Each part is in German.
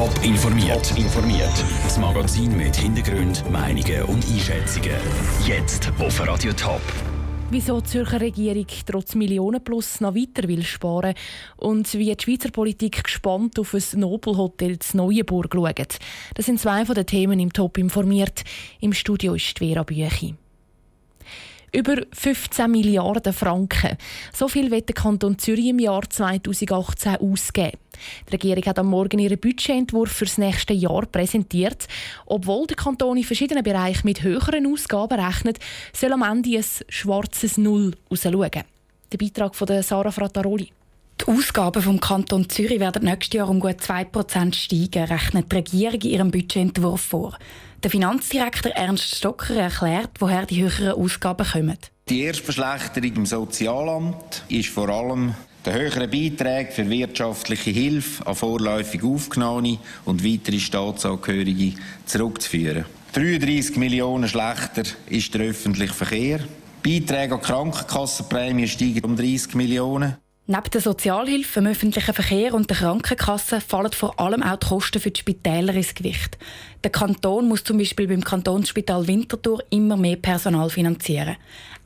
Top informiert. informiert. Das Magazin mit Hintergrund, Meinungen und Einschätzungen. Jetzt auf Radio Top. Wieso die Zürcher Regierung trotz Millionenplus noch weiter will sparen und wie die Schweizer Politik gespannt auf ein Nobelhotel in Neuenburg schaut. Das sind zwei von den Themen im Top informiert. Im Studio ist Vera Büchi. Über 15 Milliarden Franken. So viel wird der Kanton Zürich im Jahr 2018 ausgeben. Die Regierung hat am Morgen ihren Budgetentwurf für das nächste Jahr präsentiert. Obwohl der Kanton in verschiedenen Bereichen mit höheren Ausgaben rechnet, soll am Ende ein schwarzes Null rausschauen. Der Beitrag von Sarah Frattaroli. Die Ausgaben vom Kanton Zürich werden nächstes Jahr um gut 2% steigen, rechnet die Regierung in ihrem Budgetentwurf vor. Der Finanzdirektor Ernst Stocker erklärt, woher die höheren Ausgaben kommen. Die erste Verschlechterung im Sozialamt ist vor allem der höheren Beiträge für wirtschaftliche Hilfe an vorläufig Aufgenommene und weitere Staatsangehörige zurückzuführen. 33 Millionen schlechter ist der öffentliche Verkehr. Beiträge an Krankenkassenprämien steigen um 30 Millionen. Neben der Sozialhilfe, dem öffentlichen Verkehr und der Krankenkasse fallen vor allem auch die Kosten für die Spitäler ins Gewicht. Der Kanton muss zum Beispiel beim Kantonsspital Winterthur immer mehr Personal finanzieren.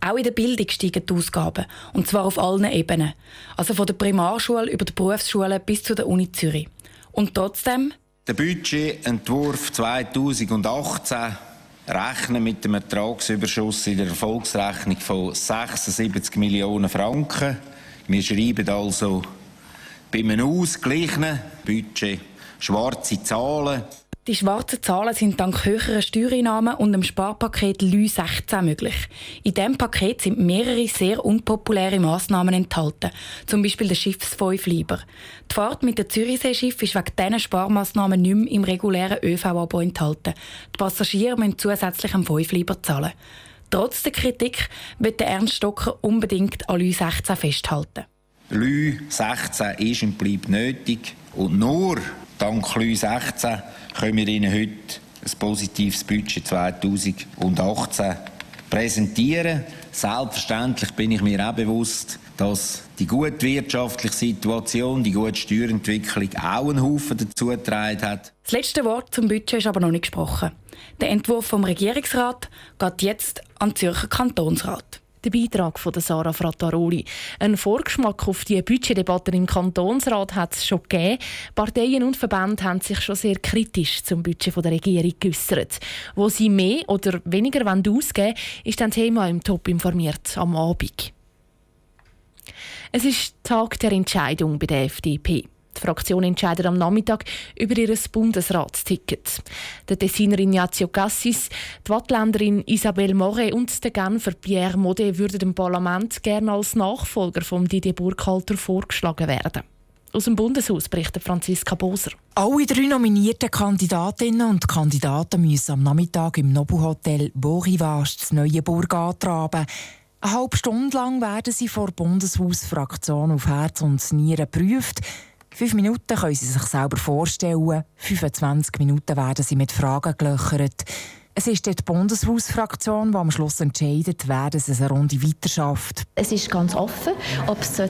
Auch in der Bildung steigen die Ausgaben, und zwar auf allen Ebenen. Also von der Primarschule über die Berufsschule bis zu der Uni Zürich. Und trotzdem... Der Budgetentwurf 2018 rechnet mit dem Ertragsüberschuss in der Erfolgsrechnung von 76 Millionen Franken. Wir schreiben also bei einem ausgeglichenen Budget schwarze Zahlen. Die schwarzen Zahlen sind dank höherer Steuereinnahmen und dem Sparpaket LÜ 16 möglich. In diesem Paket sind mehrere sehr unpopuläre Massnahmen enthalten, zum Beispiel der Schiffsfäufleiber. Die Fahrt mit dem Zürichseeschiff ist wegen diesen Sparmaßnahmen nicht mehr im regulären ÖV-Abo enthalten. Die Passagiere müssen zusätzlich am Fäufleiber zahlen. Trotz der Kritik wird der Ernst Stocker unbedingt an Lü 16 festhalten. Lü 16 ist und bleibt nötig und nur dank Lü 16 können wir Ihnen heute ein positives Budget 2018 präsentieren. Selbstverständlich bin ich mir auch bewusst, dass die gute wirtschaftliche Situation, die gute Steuerentwicklung auch einen Haufen dazu getragen hat. Das letzte Wort zum Budget ist aber noch nicht gesprochen. Der Entwurf vom Regierungsrat geht jetzt an den Zürcher Kantonsrat. Der Beitrag von Sarah Frattaroli. Ein Vorgeschmack auf die Budgetdebatte im Kantonsrat hat es schon gegeben. Parteien und Verbände haben sich schon sehr kritisch zum Budget der Regierung geäußert. Wo sie mehr oder weniger ausgeben wollen, ist ein Thema im Top informiert am Abend. Es ist Tag der Entscheidung bei der FDP. Die Fraktion entscheidet am Nachmittag über ihr Bundesratsticket. Der Tessiner Ignazio Cassis, die Wattländerin Isabelle Moret und der Genfer Pierre Modet würden dem Parlament gerne als Nachfolger von Didier Burkhalter vorgeschlagen werden. Aus dem Bundeshaus berichtet Franziska Boser. Alle drei nominierten Kandidatinnen und Kandidaten müssen am Nachmittag im Nobelhotel Borivage das Neuenburg antraben. Eine halbe Stunde lang werden sie vor Bundeshausfraktion auf Herz und Nieren geprüft. Fünf Minuten können Sie sich selber vorstellen. 25 Minuten werden Sie mit Fragen gelöchert. Es ist die Bundeshausfraktion, die am Schluss entscheidet, wer es eine Runde weiterschafft. Es ist ganz offen, ob es ein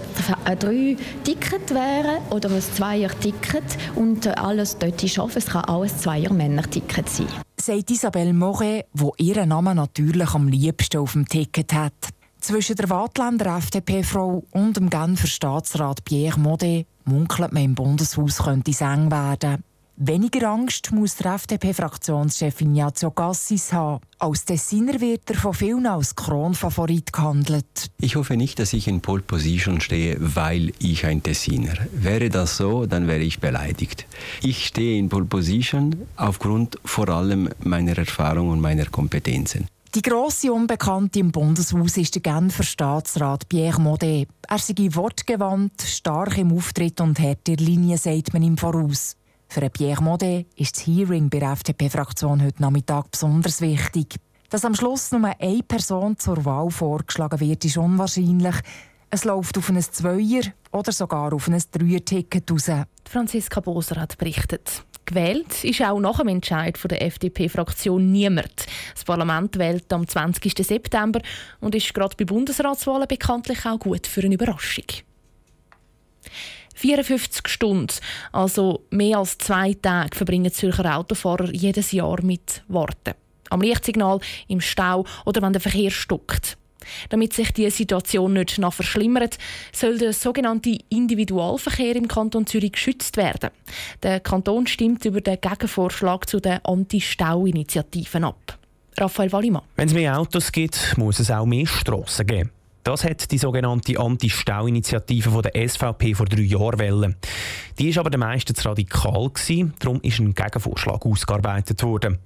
drei Ticket wäre oder ein Zweier-Ticket und alles dort schaffen. Es kann auch ein Zweier-Männer-Ticket sein. Sagt Isabelle Moret, wo ihren Namen natürlich am liebsten auf dem Ticket hat. Zwischen der Wattländer FDP-Frau und dem Genfer Staatsrat Pierre Modet munkelt man im Bundeshaus könnte es eng werden. Weniger Angst muss der FDP-Fraktionschef Ignazio Gassis haben. Als Tessiner wird er von vielen als Kronfavorit gehandelt. Ich hoffe nicht, dass ich in Pole Position stehe, weil ich ein Tessiner. Wäre das so, dann wäre ich beleidigt. Ich stehe in Pole Position aufgrund vor allem meiner Erfahrung und meiner Kompetenzen. Die grosse Unbekannte im Bundeshaus ist der Genfer Staatsrat Pierre Modet. Er sei wortgewandt, stark im Auftritt und hart in Linie, sagt man ihm voraus. Für Pierre Modet ist das Hearing bei der FDP-Fraktion heute Nachmittag besonders wichtig. Dass am Schluss nur eine Person zur Wahl vorgeschlagen wird, ist unwahrscheinlich. Es läuft auf ein Zweier- oder sogar auf ein Dreier-Ticket raus. Franziska Boser hat berichtet. Gewählt ist auch nach dem Entscheid der FDP-Fraktion niemand. Das Parlament wählt am 20. September und ist gerade bei Bundesratswahlen bekanntlich auch gut für eine Überraschung. 54 Stunden, also mehr als zwei Tage, verbringen Zürcher Autofahrer jedes Jahr mit Warten. Am Lichtsignal, im Stau oder wenn der Verkehr stockt. Damit sich die Situation nicht noch verschlimmert, soll der sogenannte Individualverkehr im Kanton Zürich geschützt werden. Der Kanton stimmt über den Gegenvorschlag zu den Anti-Stau-Initiativen ab. Raphael Wallimann. Wenn es mehr Autos gibt, muss es auch mehr Strassen geben. Das hat die sogenannte Anti-Stau-Initiative der SVP vor drei Jahren wollen. Die ist aber den meisten zu radikal gewesen, darum ist ein Gegenvorschlag ausgearbeitet worden.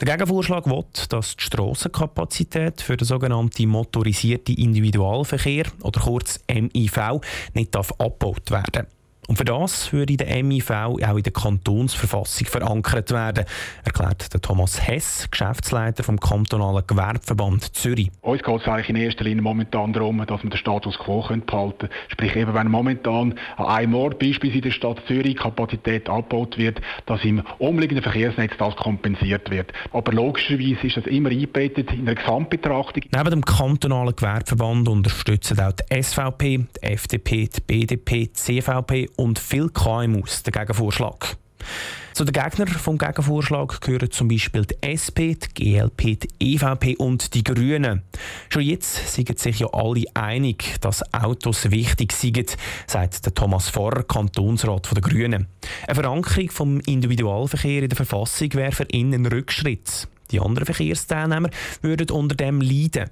Der Gegenvorschlag will, dass die Strassenkapazität für den sogenannten motorisierten Individualverkehr oder kurz MIV nicht abgebaut werden darf. Und für das würde der MIV auch in der Kantonsverfassung verankert werden, erklärt der Thomas Hess, Geschäftsleiter vom kantonalen Gewerbeverband Zürich. Uns geht es eigentlich in erster Linie momentan darum, dass wir den Status quo behalten können. Sprich, eben, wenn momentan an einem Ort, beispielsweise in der Stadt Zürich, Kapazität abgebaut wird, dass im umliegenden Verkehrsnetz das kompensiert wird. Aber logischerweise ist das immer eingebettet in einer Gesamtbetrachtung. Neben dem kantonalen Gewerbeverband unterstützen auch die SVP, die FDP, die BDP, die CVP und viele KMUs den Gegenvorschlag. Zu den Gegnern vom Gegenvorschlag gehören zum Beispiel die SP, die GLP, die EVP und die Grünen. Schon jetzt sind sich ja alle einig, dass Autos wichtig sind, sagt der Thomas Vorr, Kantonsrat der Grünen. Eine Verankerung vom Individualverkehr in der Verfassung wäre für ihn ein Rückschritt. Die anderen Verkehrsteilnehmer würden unter dem leiden.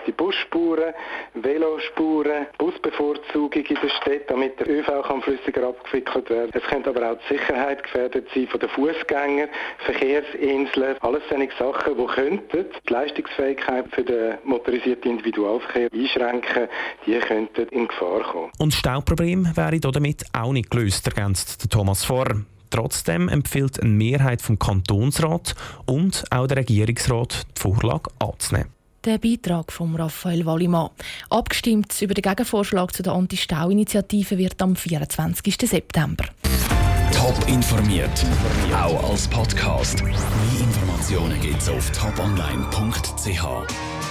Separate Busspuren, Velospuren, Busbevorzugung in der Stadt, damit der ÖV kann flüssiger abgewickelt werden. Es könnte aber auch die Sicherheit gefährdet sein von den Fußgängern, Verkehrsinseln, alles solche Sachen, die könnten die Leistungsfähigkeit für den motorisierten Individualverkehr einschränken, die könnten in Gefahr kommen. Und Stauproblem wäre damit auch nicht gelöst, ergänzt Thomas Vorr. Trotzdem empfiehlt eine Mehrheit vom Kantonsrat und auch der Regierungsrat, die Vorlage anzunehmen. Der Beitrag von Raphael Wallimann. Abgestimmt über den Gegenvorschlag zu der Anti-Stau-Initiative wird am 24. September. Top informiert, auch als Podcast. Mehr Informationen gibt es auf toponline.ch.